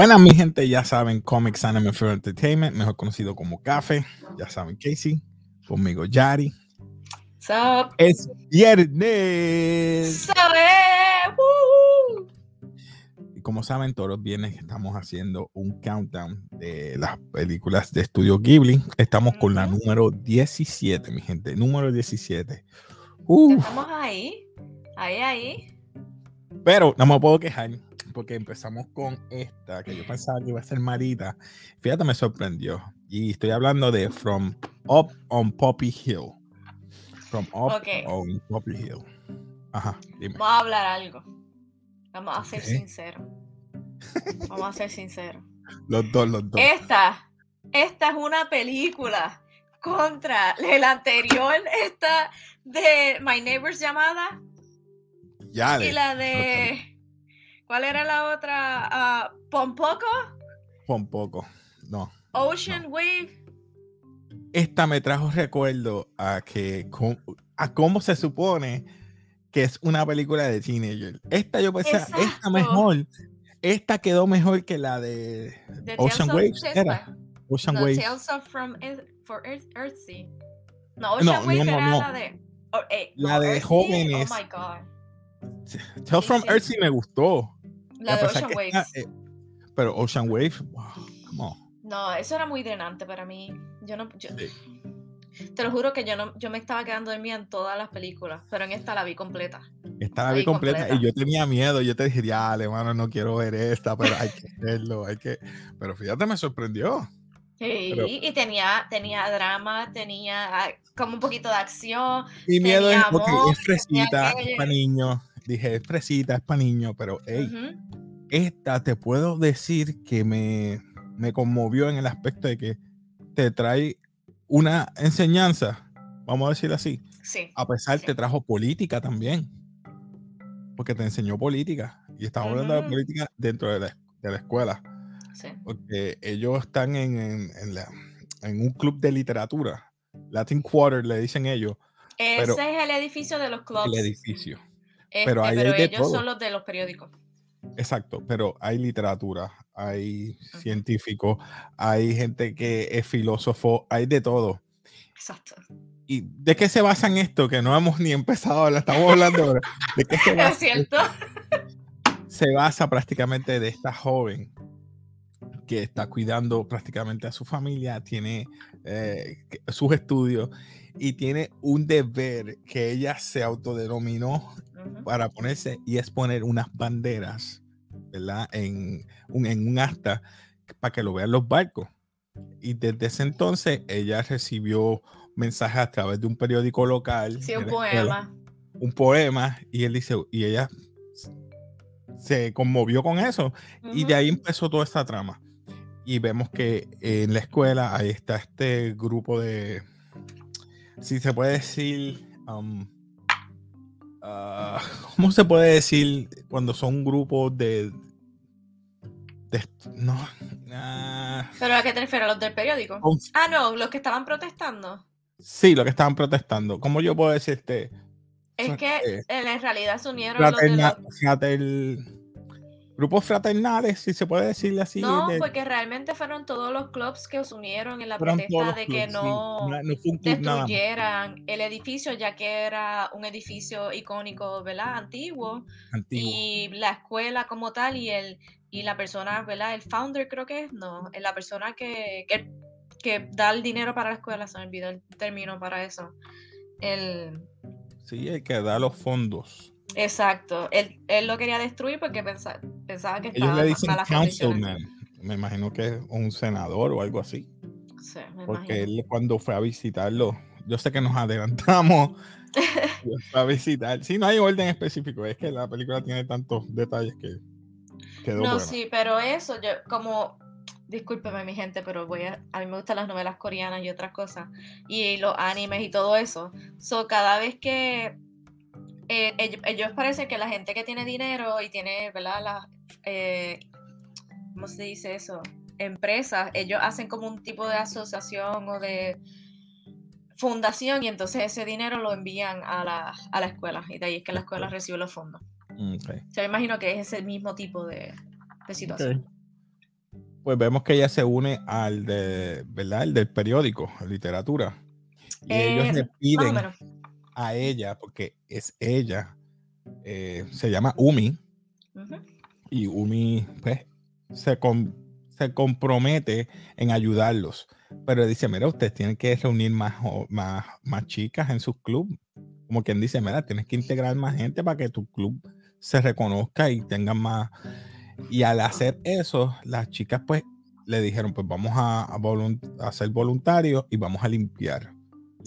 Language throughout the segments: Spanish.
Buenas, mi gente, ya saben, Comics Anime Fair Entertainment, mejor conocido como Café. Ya saben, Casey, conmigo Yari. Sup? Es viernes. ¿Sabe? Woo. Y como saben, todos los viernes estamos haciendo un countdown de las películas de Estudio Ghibli. Estamos con la número 17, mi gente. Número 17. Uh, Estamos ahí. Ahí, ahí. pero no me puedo quejar porque empezamos con esta que yo pensaba que iba a ser Marita. Fíjate, me sorprendió. Y estoy hablando de From Up on Poppy Hill. From Up on Poppy Hill. Ajá, dime. Vamos a hablar algo. Vamos a ser sinceros. Vamos a ser sinceros. Los dos, los dos. Esta, esta es una película contra el anterior, esta de My Neighbor's llamada ya y la de. ¿Cuál era la otra? Ah, Pompoco, Un poco. No. Ocean Wave. Esta me trajo recuerdo a que a cómo se supone que es una película de teenager. Esta yo pensé, esta Exacto. mejor. Esta quedó mejor que la de The Ocean esta, Era Ocean No, Waves. Tales of from Earth, for Earth, Earthsea. No, No, Ocean Wave no, no, era no. la de. oh, eh, La de Earthsea, jóvenes. Oh my god. Tales from sí. Earth sí me gustó. La de pesar Ocean Waves. eh, pero Ocean Wave, wow, come on. No, eso era muy drenante para mí. Yo no. yo- Sí. te lo juro que yo no, yo me estaba quedando dormida en todas las películas, pero en esta la vi completa. Esta la vi completa y completa. yo tenía miedo. Yo te dije, ya, hermano, no quiero ver esta, pero hay que verlo, hay que. Pero fíjate, me sorprendió. Sí, Pero- y tenía, tenía drama, tenía ah, como un poquito de acción. Mi miedo es, amor, es fresita, es aquello. para niños. Dije, es fresita, es para niños, pero hey, esta te puedo decir que me, me conmovió en el aspecto de que te trae una enseñanza, vamos a decir así. Sí. A pesar Sí. te trajo política también, porque te enseñó política. Y estamos hablando de política dentro de la, de la escuela, Sí. porque ellos están en, en- en la- en un club de literatura. Latin Quarter le dicen ellos, Ese Pero- es el edificio de los clubs. el edificio. Este, pero hay de ellos todo. son los de los periódicos. Exacto, pero hay literatura, hay científicos, hay gente que es filósofo, hay de todo. Exacto. ¿Y de qué se basa en esto? Que no hemos ni empezado, la estamos hablando ahora. ¿De qué se Es basa? cierto. Se basa prácticamente de esta joven que está cuidando prácticamente a su familia, tiene eh, sus estudios y tiene un deber que ella se autodenominó Para ponerse y es poner unas banderas, ¿verdad? En un, en un asta para que lo vean los barcos. Y desde ese entonces ella recibió mensajes a través de un periódico local. Sí, un poema. Un poema y él dice, y ella se conmovió con eso y de ahí empezó toda esta trama. Y vemos que en la escuela ahí está este grupo de, si se puede decir, um, ah, ¿cómo se puede decir cuando son grupos de, de no, ah, ¿Pero a qué te refieres? ¿A los del periódico? Ah, no, los que estaban protestando. sí, lo que estaban protestando. ¿Cómo yo puedo decir este? Es que eh, en realidad se unieron los de fraterna- los... frater- grupos fraternales, si se puede decirle así. No, de- porque realmente fueron todos los clubs que se unieron en la protesta de que clubs, no no, no nada destruyeran el edificio, ya que era un edificio icónico, ¿verdad? Antiguo. antiguo. Y la escuela como tal y el y la persona, ¿verdad? El founder creo que es, no, es la persona que, que, que da el dinero para la escuela, se me olvidó el término para eso. El, Sí, el que da los fondos. exacto, él, él lo quería destruir porque pensaba, pensaba que Ellos estaba le en dicen councilman. Me imagino que es un senador o algo así. Sí, me Porque imagino. él cuando fue a visitarlo, yo sé que nos adelantamos. a visitar. Sí, no hay orden específico. Es que la película tiene tantos detalles que quedó No, buena. sí, pero eso, yo como, discúlpeme mi gente, pero voy a, a mí me gustan las novelas coreanas y otras cosas, y los animes y todo eso. So, cada vez que eh, ellos, ellos parece que la gente que tiene dinero y tiene, ¿verdad? Eh, ¿cómo se dice eso? Empresas, ellos hacen como un tipo de asociación o de fundación y entonces ese dinero lo envían a la, a la escuela y de ahí es que la escuela recibe los fondos. Mm, ok. Yo me imagino que es ese mismo tipo de, de situación. Ok. pues vemos que ella se une al de, ¿verdad? El del periódico, literatura. Y ellos Eh, le Más o piden a ella, porque es ella, eh, se llama Umi, Ujú. Y Umi pues, se, com- se compromete en ayudarlos. Pero dice, mira, ustedes tienen que reunir más, más, más chicas en sus clubes. Como quien dice, mira, tienes que integrar más gente para que tu club se reconozca y tengan más. Y al hacer eso, las chicas pues le dijeron, pues vamos a, a volun- a ser voluntarios y vamos a limpiar.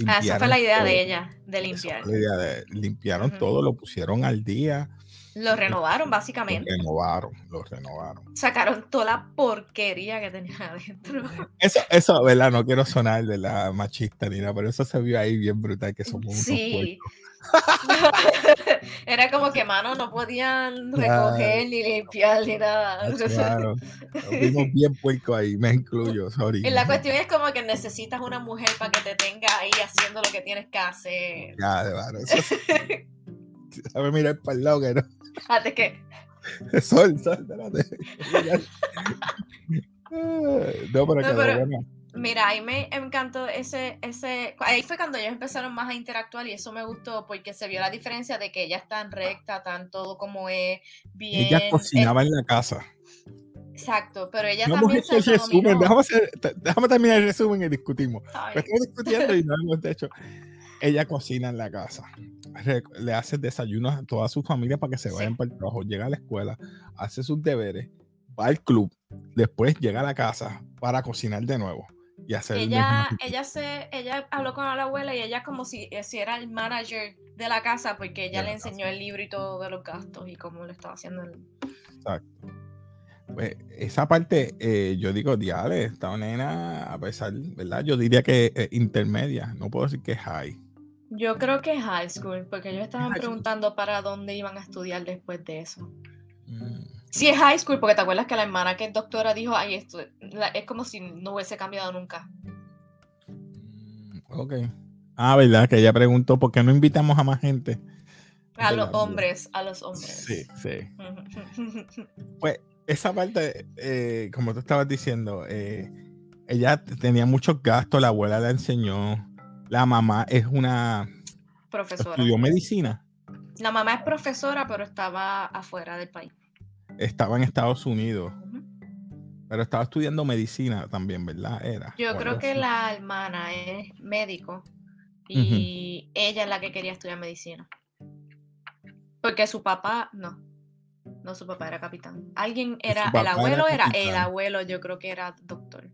Ah, esa fue la idea todo. de ella, de Esa limpiar. fue la idea de- limpiaron todo, lo pusieron al día, Lo renovaron, lo básicamente. renovaron, lo renovaron. Sacaron toda la porquería que tenían adentro. Eso, eso, ¿verdad? No quiero sonar de la machista ni nada, pero eso se vio ahí bien brutal que somos Sí. Era como que, mano, no podían Claro. recoger ni limpiar ni nada. Ah, Claro, vimos bien puercos ahí, me incluyo, sorry. Y la cuestión es como que necesitas una mujer para que te tenga ahí haciendo lo que tienes que hacer. De verdad, eso sí. Sabe mirar para el lado que no. Antes que, Sol, sol, espérate. No, pero No, pero- mira, ahí me encantó ese, ese, ahí fue cuando ellos empezaron más a interactuar y eso me gustó porque se vio la diferencia de que ella es tan recta, tan todo como es, bien. Ella cocinaba en la casa. exacto, pero ella No también hecho el se resumen, déjame, hacer- déjame terminar el resumen y discutimos. Estamos discutiendo y no hemos hecho. Ella cocina en la casa. Le hace desayunos a toda su familia para que se Sí. vayan para el trabajo. Llega a la escuela, hace sus deberes, va al club, después llega a la casa para cocinar de nuevo y hacer el ella, ella se, ella habló con la abuela y ella como si, eh, si era el manager de la casa porque ella le casa. enseñó el libro y todo de los gastos y cómo lo estaba haciendo. el- Exacto. Pues, esa parte, eh, yo digo, diale, esta nena, a pesar, ¿verdad? Yo diría que eh, intermedia, no puedo decir que es high. Yo creo que es high school porque ellos estaban preguntando para dónde iban a estudiar después de eso. Mm, Sí es high school porque te acuerdas que la hermana que es doctora dijo, ay, esto la- es como si no hubiese cambiado nunca. mm, ok. Ah, ¿verdad? Que ella preguntó por qué no invitamos a más gente. A los hombres, a los hombres. Sí, sí. Ujú. esa parte, eh, como tú estabas diciendo, eh, ella tenía muchos gastos, la abuela la enseñó, la mamá es una, Profesora. estudió medicina, La mamá es profesora, pero estaba afuera del país. estaba en Estados Unidos, pero estaba estudiando medicina también, ¿verdad? Era. Yo creo que así. la hermana es médico y ella es la que quería estudiar medicina. Porque su papá, no. No, su papá era capitán. Alguien era, el abuelo era, el abuelo yo creo que era doctor.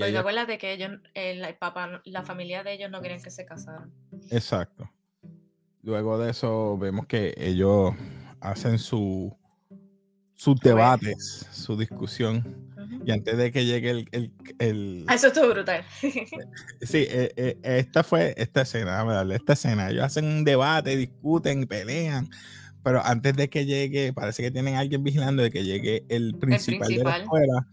Y Porque ella- acuérdate que ellos, el, el papá, la familia de ellos no querían que se casaran. Exacto. Luego de eso vemos que ellos hacen su sus debates, su discusión. Y antes de que llegue el, el- el- Ah, Eso estuvo brutal. Sí, eh, eh, esta fue esta escena, esta escena. Ellos hacen un debate, discuten, pelean, pero antes de que llegue, parece que tienen a alguien vigilando de que llegue el principal, de la principal. escuela.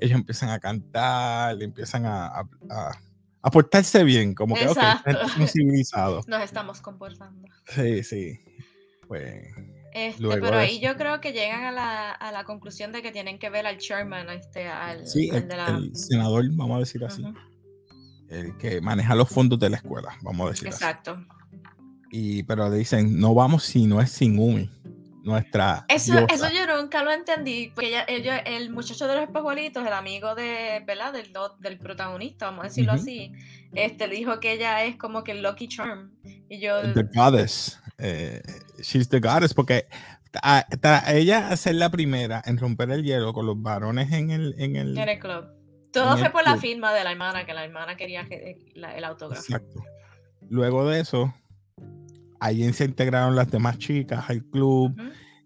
Ellos empiezan a cantar, empiezan a, a, a- a portarse bien, como que ok, Exacto. estos son civilizados. Nos estamos comportando. Sí, sí. Pues, Este, pero ahí yo creo que llegan a la, a la conclusión de que tienen que ver al chairman, este, al, sí, al el, de la. el senador, vamos a decir así, Ujú, el que maneja los fondos de la escuela, vamos a decir así. Exacto. Y, pero dicen, no vamos si no es sin Umi, nuestra Eso, diosa. eso yo nunca lo entendí, porque ella- el muchacho de los espejuelitos, el amigo de, ¿verdad? Del, del protagonista, vamos a decirlo así, este, dijo que ella es como que el Lucky Charm. Y yo, The goddess. eh, she's the goddess porque ella hacer la primera en romper el hielo con los varones en el, en el, en el club. Todo fue por la firma de la hermana, que la hermana quería que- la- el autógrafo. Exacto. Luego de eso, ahí se integraron las demás chicas al club.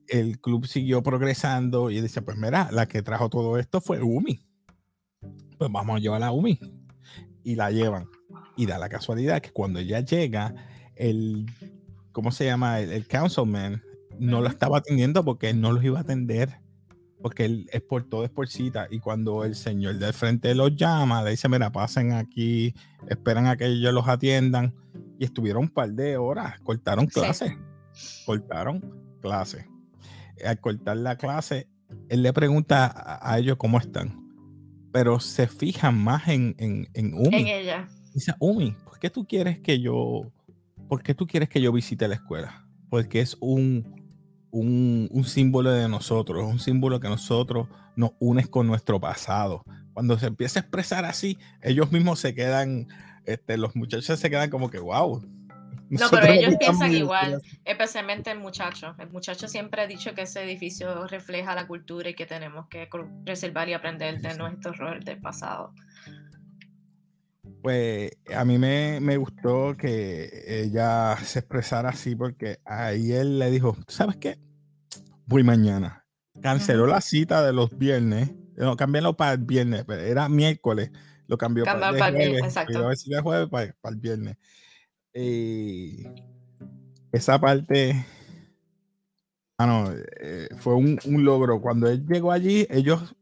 El club siguió progresando y dice, pues mira, la que trajo todo esto fue Umi. Pues vamos a llevar a Umi. Y la llevan. Y da la casualidad que cuando ella llega, el, ¿cómo se llama? El, el councilman no lo Ujú. estaba atendiendo porque él no los iba a atender. Porque él es por todo, es por cita. Y cuando el señor del frente los llama, le dice, mira, pasen aquí, esperan a que ellos los atiendan. Y estuvieron un par de horas, cortaron Sí. clases. Cortaron clases. Al cortar la clase, él le pregunta a, a ellos cómo están. pero se fijan más en, en, en Umi. En ella. Dice, Umi, ¿por qué tú quieres que yo, por qué tú quieres que yo visite la escuela? Porque es un, un, un símbolo de nosotros, un símbolo que nosotros nos unes con nuestro pasado. Cuando se empieza a expresar así, ellos mismos se quedan, este, los muchachos se quedan como que, wow. No, pero ellos piensan igual, especialmente el muchacho. El muchacho siempre ha dicho que ese edificio refleja la cultura y que tenemos que reservar y aprender de nuestros errores del pasado. Pues a mí me, me, gustó que ella se expresara así porque ahí él le dijo, ¿sabes qué? Voy mañana. Canceló la cita de los viernes. No, cambiarlo para el viernes, pero era miércoles. Lo cambió para, el jueves. Exacto. a ver jueves para, para, el viernes. Y esa parte, ah, no, eh, fue un, un logro. Cuando él llegó allí, ellos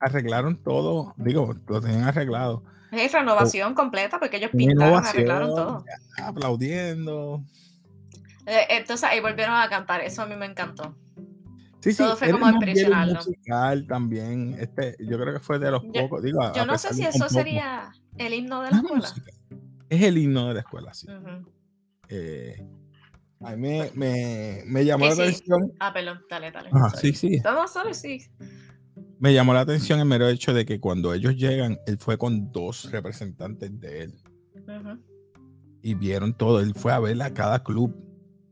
arreglaron todo, digo, lo tenían arreglado es renovación completa porque ellos pintaron, arreglaron todo. Aplaudiendo. Eh, entonces ahí volvieron a cantar, eso a mí me encantó. Sí, sí, todo fue como impresionarlo. musical también, este, yo creo que fue de los pocos. Digo, yo no sé si eso sería el himno de la escuela. Es el himno de la escuela, sí. eh, a mí me, me, me llamó la atención. Ah, perdón, dale, dale. sí, sí. No, solo sí me llamó la atención el mero hecho de que cuando ellos llegan, él fue con dos representantes de él. Y vieron todo. Él fue a ver a cada club.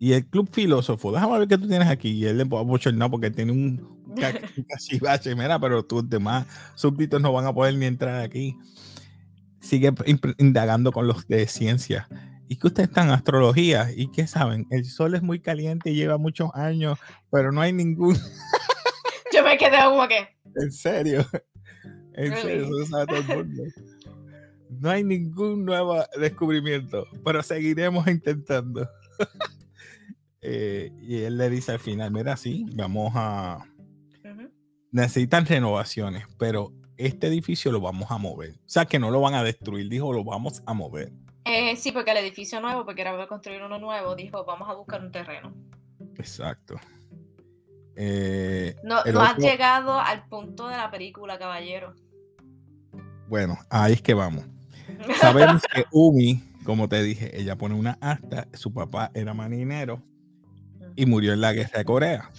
Y el club filósofo, déjame ver qué tú tienes aquí. Y él le puso bochornar porque tiene un casi mira, pero tus demás súbditos no van a poder ni entrar aquí. Sigue indagando con los de ciencia. ¿Y que ustedes están en astrología? ¿Y qué saben? El sol es muy caliente y lleva muchos años, pero no hay ningún. Yo me quedé como que. En serio. En serio, No hay ningún nuevo descubrimiento, pero seguiremos intentando. Eh, y él le dice al final, mira, sí, vamos a... Necesitan renovaciones, pero este edificio lo vamos a mover. O sea, que no lo van a destruir, dijo, lo vamos a mover. Eh, sí, porque el edificio nuevo, porque era construir uno nuevo, dijo, vamos a buscar un terreno. Exacto. Eh, no, no has llegado al punto de la película, caballero. Bueno, ahí es que vamos. Sabemos que Umi, como te dije, ella pone una acta, su papá era marinero y murió en la guerra de Corea.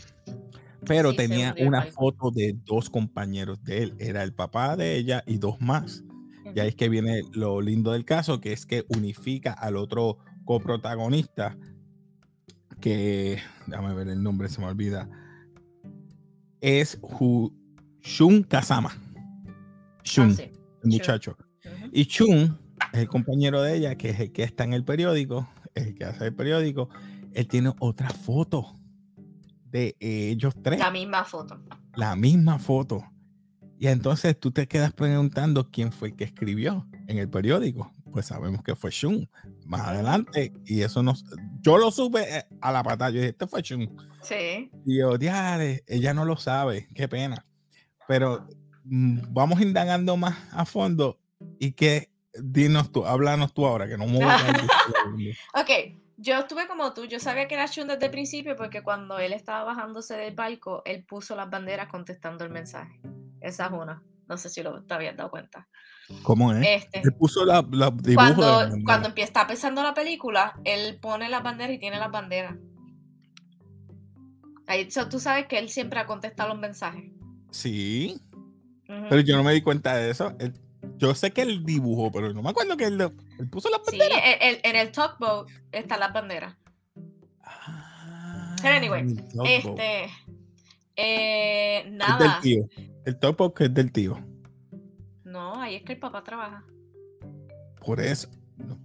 Pero tenía una foto de dos compañeros de él, era el papá de ella y dos más. Y ahí es que viene lo lindo del caso, que es que unifica al otro coprotagonista, que, déjame ver el nombre, se me olvida, es Shun Kazama. Shun, ah, el muchacho. Y Shun es el compañero de ella, que es el que está en el periódico, el que hace el periódico. Él tiene otra foto de ellos tres. La misma foto. La misma foto. Y entonces tú te quedas preguntando quién fue el que escribió en el periódico. Pues sabemos que fue Shun. Más adelante, y eso nos. Yo lo supe eh, a la patada. Yo dije, este fue Shun. Sí. Y yo, ella no lo sabe. Qué pena. Pero mm, vamos indagando más a fondo. Y que, dinos tú, háblanos tú ahora, que no a Ok, yo estuve como tú, yo sabía que era Shun desde el principio porque cuando él estaba bajándose del barco, él puso las banderas contestando el mensaje. Esa es una. No sé si lo te habías dado cuenta. ¿Cómo es? Este, él puso la, la cuando, cuando empieza, está empezando la película, él pone las banderas y tiene las banderas. Ahí, tú sabes que él siempre ha contestado los mensajes. Sí. Pero yo no me di cuenta de eso. Yo sé que él dibujó, pero no me acuerdo que él, puso las banderas. Sí, en el talkboat están las banderas. pero anyway, ah, este. Eh, nada. del tío. El talkboat que es del tío. No, ahí es que el papá trabaja. Por eso.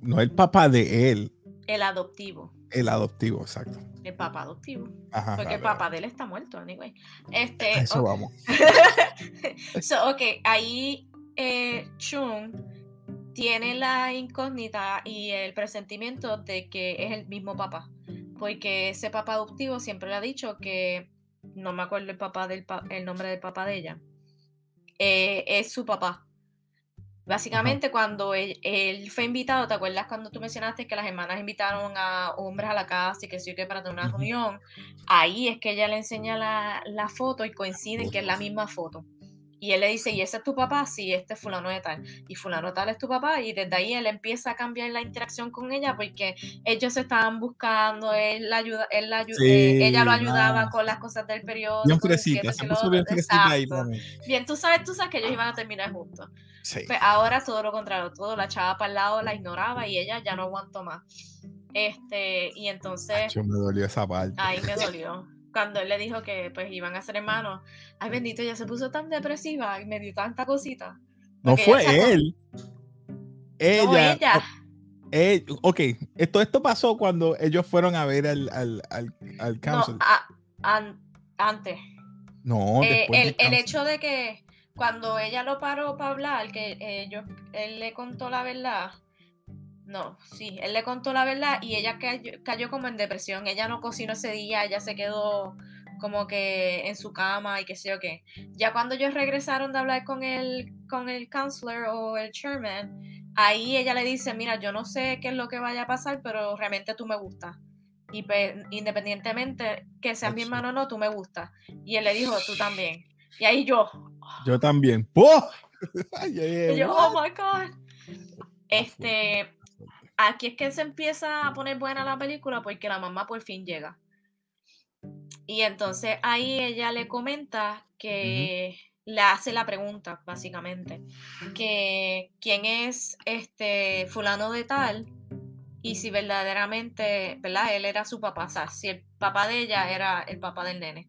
No, el papá de él. El adoptivo. El adoptivo, exacto. El papá adoptivo. porque el papá de él está muerto, anyway. Este, Eso vamos. so, ok, ahí eh, Chung tiene la incógnita y el presentimiento de que es el mismo papá. Porque ese papá adoptivo siempre le ha dicho que, no me acuerdo el, papá del el nombre del papá de ella, eh, es su papá. Básicamente, cuando él, fue invitado, ¿te acuerdas cuando tú mencionaste que las hermanas invitaron a hombres a la casa y que sí que para tener una reunión? Ahí es que ella le enseña la, foto y coinciden que es la misma foto. Y él le dice, ¿y ese es tu papá? Sí, este es fulano de tal. Y fulano tal es tu papá. Y desde ahí él empieza a cambiar la interacción con ella porque ellos se estaban buscando, él la ayuda, él la ayuda, eh, ella lo ayudaba con las cosas del periodo. Bien fresita, se puso bien fresita ahí también. Bien, tú sabes, tú sabes que ellos iban a terminar juntos. Sí. Pues ahora todo lo contrario, todo la chava para el lado la ignoraba y ella ya no aguantó más. Este, y entonces... Yo me dolió esa parte. Ahí me dolió cuando él le dijo que pues iban a ser hermanos, ay bendito, ella se puso tan depresiva y me dio tanta cosita. No fue él. Ella. No, ella. Eh, ok, esto, esto pasó cuando ellos fueron a ver al, al, al, al No, antes. No, eh, el, el hecho de que cuando ella lo paró para hablar, que ellos, él le contó la verdad, no, sí, él le contó la verdad y ella cayó, como en depresión. Ella no cocinó ese día, ella se quedó como que en su cama y qué sé yo qué. Ya cuando ellos regresaron de hablar con el, con el counselor o el chairman, ahí ella le dice, mira, yo no sé qué es lo que vaya a pasar, pero realmente tú me gustas. Y pues, independientemente que seas mi hermano o no, tú me gustas. Y él le dijo, tú también. Y ahí yo. Yo también. ¡Oh! y yo, oh my God. Este, aquí es que se empieza a poner buena la película porque la mamá por fin llega. Y entonces ahí ella le comenta que le hace la pregunta, básicamente, que quién es este fulano de tal y si verdaderamente, ¿verdad? Él era su papá, o sea, si el papá de ella era el papá del nene.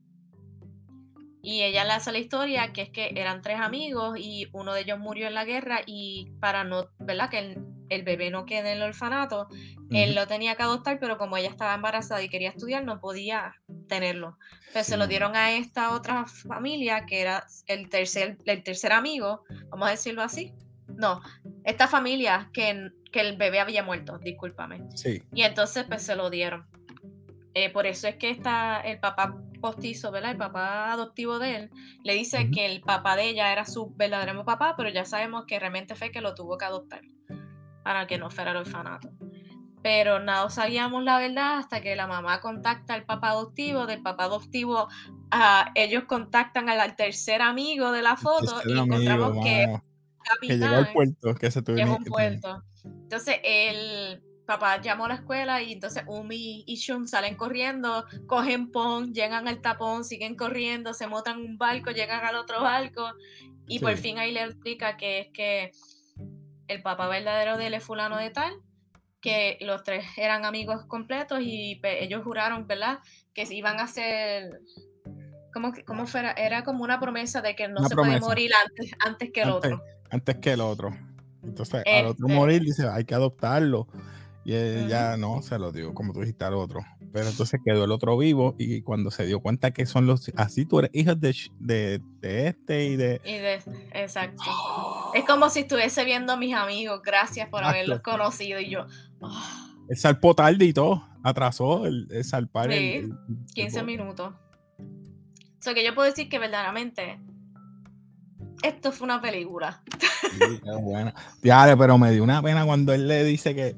Y ella le hace la historia que es que eran tres amigos y uno de ellos murió en la guerra y para no, ¿verdad? Que el, el bebé no quede en el orfanato, él lo tenía que adoptar, pero como ella estaba embarazada y quería estudiar, no podía tenerlo. Entonces se lo dieron a esta otra familia, que era el tercer, el tercer amigo, vamos a decirlo así. No, esta familia que, que el bebé había muerto, discúlpame. Sí. Y entonces pues se lo dieron. Eh, por eso es que está el papá postizo, ¿verdad? El papá adoptivo de él, le dice que el papá de ella era su verdadero papá, pero ya sabemos que realmente fue que lo tuvo que adoptar para que no fuera el orfanato. Pero no sabíamos la verdad hasta que la mamá contacta al papá adoptivo, del papá adoptivo uh, ellos contactan al, tercer amigo de la foto y encontramos que, que llegó al puerto, que se tuvo un puerto. Entonces el papá llamó a la escuela y entonces Umi y Shun salen corriendo, cogen pon, llegan al tapón, siguen corriendo, se montan un barco, llegan al otro barco y por fin ahí le explica que es que el papá verdadero de él es fulano de tal, que los tres eran amigos completos y ellos juraron, ¿verdad? Que iban a hacer, como, como fuera, era como una promesa de que no se puede morir antes, antes que el otro. Antes que el otro. Entonces, al otro este morir, dice, hay que adoptarlo. Y ella no, se lo dio, como tú dijiste al otro. Pero entonces quedó el otro vivo y cuando se dio cuenta que son los, así tú eres hijo de, de, de este y de... Y de, exacto. Es como si estuviese viendo a mis amigos, gracias por haberlos conocido y yo... Oh. El salpó tarde y todo, atrasó el, el salpar. Sí, 15 minutos. O sea que yo puedo decir que verdaderamente esto fue una película. Sí, qué buena. pero me dio una pena cuando él le dice que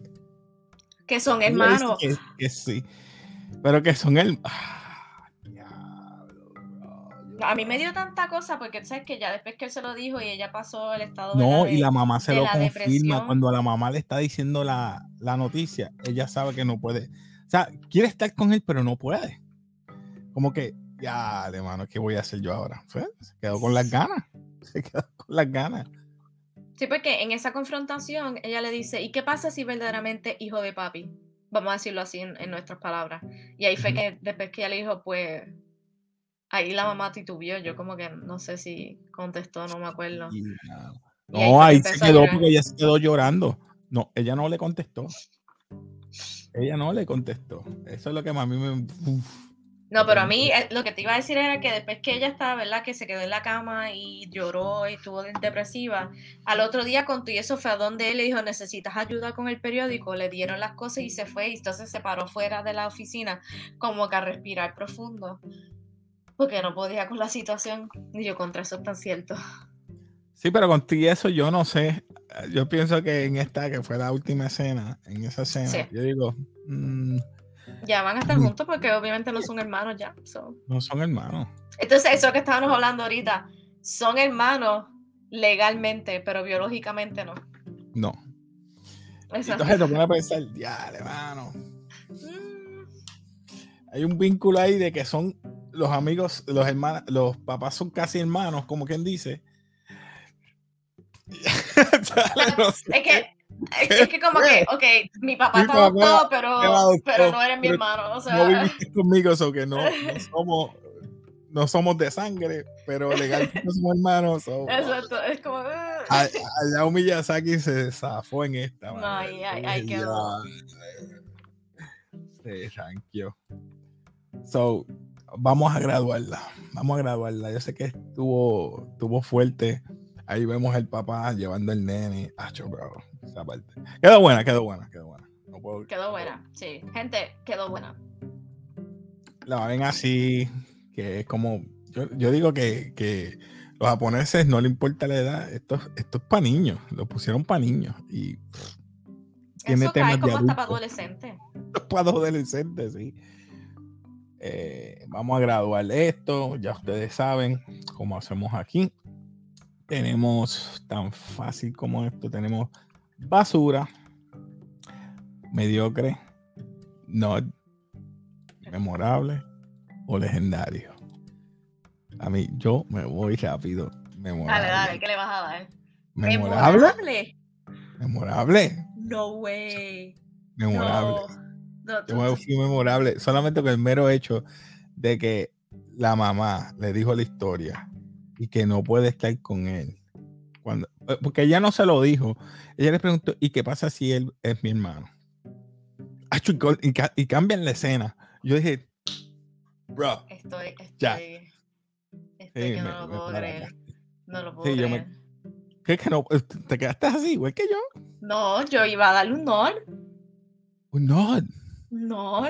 que son hermanos. Que, sí. Pero que son el. Ah, a mí me dio tanta cosa porque sabes que ya después que él se lo dijo y ella pasó el estado No, y la mamá se lo confirma. Cuando la mamá le está diciendo la, noticia, ella sabe que no puede. O sea, quiere estar con él, pero no puede. Como que, ya, de mano, ¿qué voy a hacer yo ahora? se quedó con las ganas. Se quedó con las ganas. Sí, porque en esa confrontación ella le dice, ¿y qué pasa si verdaderamente hijo de papi? Vamos a decirlo así en, nuestras palabras. Y ahí fue que después que ella le dijo, pues, ahí la mamá titubió. Yo como que no sé si contestó, no me acuerdo. No, ahí, se quedó porque ella se quedó llorando. No, ella no le contestó. Ella no le contestó. Eso es lo que a mí me... No, pero a mí eh, lo que te iba a decir era que después que ella estaba, ¿verdad? Que se quedó en la cama y lloró y estuvo depresiva, al otro día contó y eso fue a donde él le dijo, necesitas ayuda con el periódico, le dieron las cosas y se fue y entonces se paró fuera de la oficina como que a respirar profundo, porque no podía con la situación. Y yo contra eso tan cierto. Sí, pero contigo eso yo no sé. Yo pienso que en esta, que fue la última escena, en esa escena, yo digo... Mm, ya van a estar juntos porque obviamente no son hermanos ya. No son hermanos. Entonces, eso que estábamos hablando ahorita, son hermanos legalmente, pero biológicamente no. No. Exacto. Entonces te pone a pensar, ya, hermano. Mm, Hay un vínculo ahí de que son los amigos, los hermanos, los papás son casi hermanos, como quien dice. Dale, no sé. Es que, es, que como que, ok, mi papá Mi está papá adoptado, pero, adoptó, pero no eres mi hermano. O no sea, viviste conmigo, so que no, no somos, no somos de sangre, pero legalmente somos hermanos. so, exacto, es como. a- Allá Miyazaki se zafó en esta. No, ahí- ahí quedó. Sí, thank you. So, vamos a graduarla. Vamos a graduarla. Yo sé que estuvo, estuvo fuerte. Ahí vemos al papá llevando el nene. Bro. Esa parte. Quedó buena, quedó buena, quedó buena. No puedo- Quedó buena, sí. Gente, quedó buena. la ven así, que es como, yo, yo digo que, que los japoneses no le importa la edad, esto, esto es para niños, lo pusieron para niños y pff, tiene Eso temas cae de hasta para adolescentes. para adolescentes, sí. Eh, vamos a graduar esto, ya ustedes saben cómo hacemos aquí. Tenemos tan fácil como esto, tenemos basura, mediocre, no memorable o legendario. A mí, yo me voy rápido. Memorable. Dale, dale, ¿qué le vas a dar? Memorable. ¿Memorable? Memorable. No way. Memorable. No, no, Yo me fui memorable. Solamente con el mero hecho de que la mamá le dijo la historia y que no puede estar con él. Cuando, eh, porque ella no se lo dijo. Ella le preguntó, ¿y qué pasa si él es mi hermano? Y cambian la escena. Yo dije, bro. Estoy, estoy. Ya. Estoy Sí, que me- no lo puedo creer. No lo puedo Sí, me- creer. ¿Qué es que no? ¿Te quedaste así, igual que yo? No, yo iba a darle un nod. Un nod. No,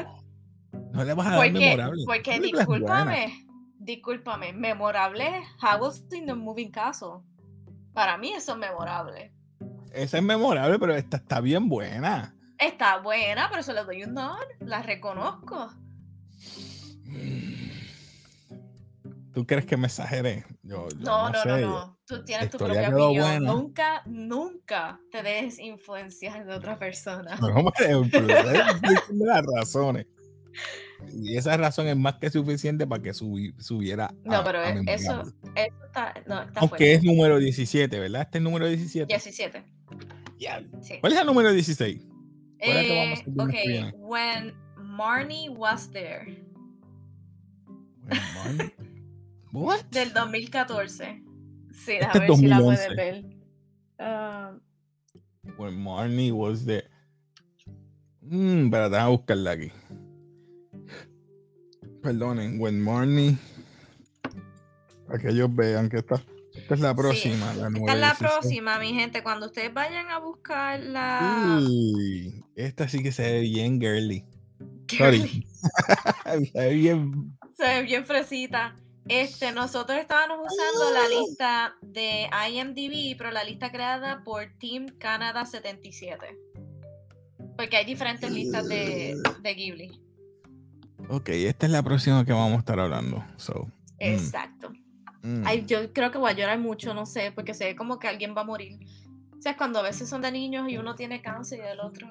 No le vas a dar porque, memorable. porque discúlpame, discúlpame, memorable House in the Moving Castle. Para mí eso es memorable. Esa es memorable, pero esta está bien buena. Está buena, pero se le doy un nod. La reconozco. ¿Tú crees que me exageré? Yo, yo No, no, no, sé. no. Tú tienes tu propia opinión. buena. Nunca, nunca te dejes influenciar de otra persona. No, hombre, las razones. Y esa razón es más que suficiente para que subi- subiera. No, a- pero a e- eso, eso está, no, está Aunque fuerte. es número 17, ¿verdad? Este es número 17. 17. Ya. Sí. ¿Cuál es el número 16? ¿Cuál es el que vamos a Eh, ok, when Marnie was there, Bueno, man. What? del 2014. Sí, Este es ver si la 2011. puedes ver. Ah, When Marnie was there. Mmm, déjame buscarla aquí. Perdonen, when Marnie. Para que ellos vean que esta, esta es la próxima. la esta es la 16. próxima, mi gente. Cuando ustedes vayan a buscar la. Uy, esta sí que se ve bien girly. Sorry. Girly, se ve bien. Se ve bien fresita. Este, nosotros estábamos usando la lista de IMDb, pero la lista creada por Team Canada 77. Porque hay diferentes listas de, de Ghibli. Ok, esta es la próxima que vamos a estar hablando. So, mm, Exacto. mm. Ay, yo creo que voy a llorar mucho, no sé, porque se ve como que alguien va a morir. O sea, cuando a veces son de niños y uno tiene cáncer y el otro.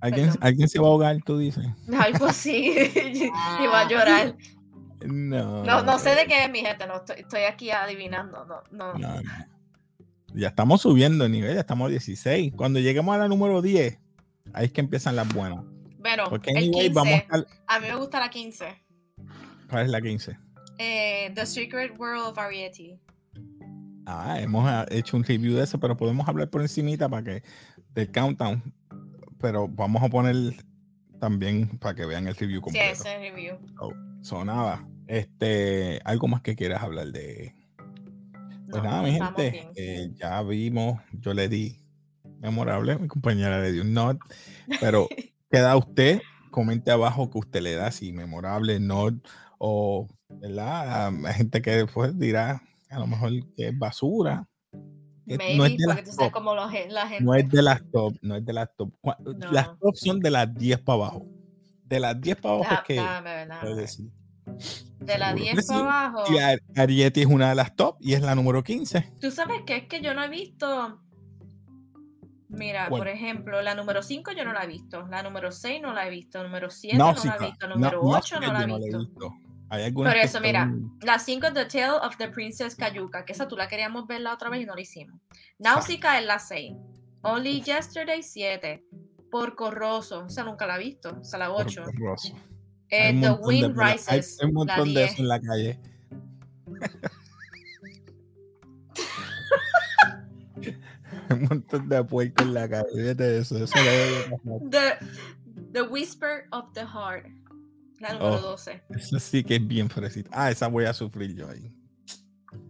¿Alguien, perdón. ¿Alguien se va a ahogar, tú dices? Algo así. y va a llorar. No. No, no sé de qué es mi gente, no estoy, estoy aquí adivinando. No, no. No. Ya estamos subiendo de nivel, ya estamos a 16. Cuando lleguemos a la número 10, ahí es que empiezan las buenas. Bueno, Porque el anyway, 15, vamos a a mí me gusta la 15. ¿Cuál es la 15? Eh, The Secret World of Ariety. Ah, hemos ah, hecho un review de eso, pero podemos hablar por encimita para que del countdown. Pero vamos a poner también para que vean el review Sí, completo. ese review. Sonaba. Este, algo más que quieras hablar de. Pues No, nada, mi gente, eh, ya vimos, yo le di memorable, mi compañera le dio un not, pero queda usted, comente abajo que usted le da si memorable, not, o, ¿verdad? Hay gente que después dirá a lo mejor que es basura. que Maybe, no es de las top, cómo lo gen- la gente. no es de las top, no es de las top. Las No. top son de las 10 para abajo. De las 10 para abajo es que decir. De la Seguro 10 que sí. para abajo. Y Ar- Arietti es una de las top y es la número 15. Tú sabes que es que yo no he visto. Mira, ¿Cuál? por ejemplo, la número 5 yo no la he visto. La número 6 no la he visto. Número 7 Náusica. no la he visto. No- Número 8 no la yo no la he visto. Hay Por eso, mira, están- La 5 es The Tale of the Princess Kayuka, que esa tú la queríamos ver la otra vez y no la hicimos. Náusica es la 6. Only Yesterday 7. Porco Rosso, esa nunca la he visto. Esa la 8. Rosso. Eh, The montón de Wind pela- hay- Rises. Hay un la montón de 10. eso en la calle. un montón de puercos en la calle. De eso. Eso. The, the Whisper of the Heart. La número Oh. 12. Eso sí que es bien fresita. Ah, esa voy a sufrir yo ahí.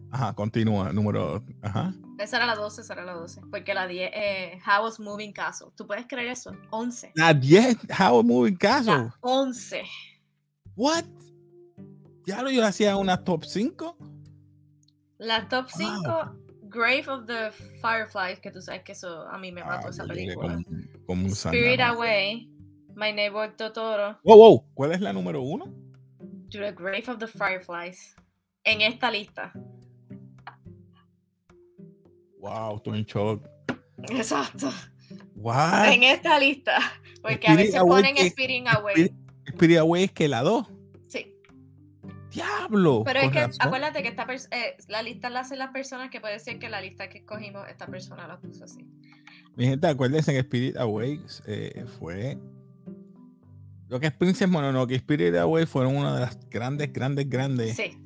Ajá, continúa. Número. Ajá. Esa era la 12, esa era la 12. Porque la 10 eh, Howl's Moving Castle. ¿Tú puedes creer eso? 11. La 10, How Moving Castle. La 11. What? Ya lo yo hacía una top 5. La top Wow. 5, Grave of the Fireflies, que tú sabes que eso a mí me Ah, mató esa película. como, como un Spirit. Away, My Neighbor Totoro, Wow, wow. ¿Cuál es la número uno? The Grave of the Fireflies. En esta lista. Wow, estoy en shock. Exacto. What? En esta lista. Porque a veces Away ponen Spirit Away. Spirit, Away es que la 2. Diablo. Pero es que razón. acuérdate que esta eh, la lista la hacen las personas que puede ser que la lista que escogimos, esta persona la puso así. Mi gente, acuérdense que Spirit Away eh, fue. Lo que es Princess Mononoke y Spirit Away fueron una de las grandes, grandes, grandes. Sí.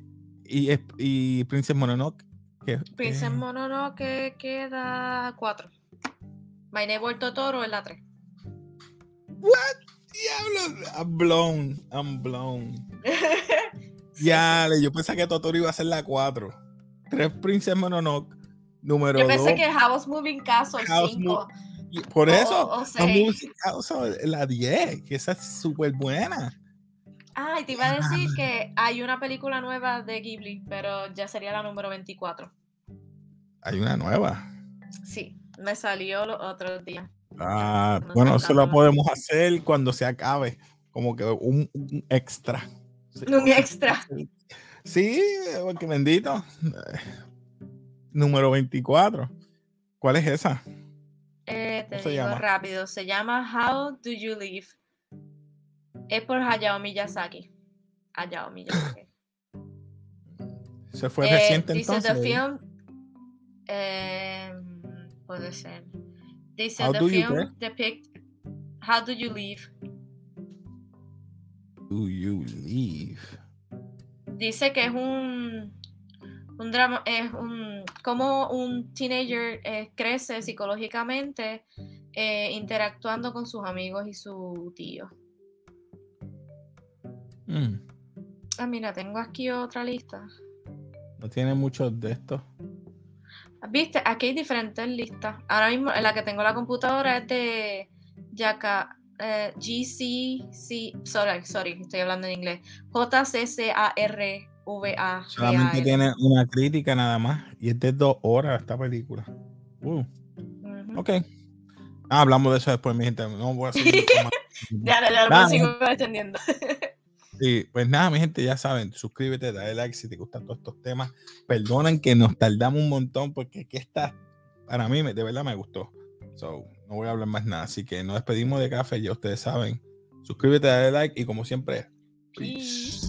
Y, es- y Princess Mononoke. Que, Princess eh, Mononoke queda 4. My Neighbor Totoro es la 3. Diablo. I'm blown. I'm blown. Ya, yo pensé que Totoro iba a ser la 4. Tres Princess Mononoke. Número Yo 2. pensé que House Moving Castle House 5. Por eso. o la seis. música, o sea, la 10, que esa es súper buena. Ah, y te iba a decir que hay una película nueva de Ghibli, pero ya sería la número 24. Hay una nueva. Sí, me salió los otros días. Ah, No bueno, eso lo podemos hacer cuando se acabe. Como que un, un extra. Un extra. Sí, porque bendito. Número 24. ¿Cuál es esa? Eh, te ¿Cómo se digo llama? rápido. Se llama How Do You Live? Es por Hayao Miyazaki. Hayao Miyazaki. Se fue Eh, reciente dice entonces. the film. eh, puede ser. Dice How the film depict How do you live? Do you leave? Dice que es un un drama, es un como un teenager eh, crece psicológicamente eh, interactuando con sus amigos y su tío. Mm, Ah, mira, tengo aquí otra lista. no tiene muchos de estos. Viste, aquí hay diferentes listas. Ahora mismo la que tengo en la computadora es de Yaka, eh, GCC, sorry, sorry, estoy hablando en inglés. JCCARVA. Solamente tiene una crítica nada más. Y es de dos horas esta película. Uh, ok. Ah, hablamos de eso después, mi gente. No voy a seguir. Ya, ya, ya, Nada, lo sigo entendiendo. Sí, pues nada, mi gente, ya saben, suscríbete, dale like si te gustan todos estos temas. Perdonen que nos tardamos un montón porque aquí está, para mí, de verdad me gustó. So, no voy a hablar más nada. Así que nos despedimos de café, ya ustedes saben. Suscríbete, dale like y como siempre, peace.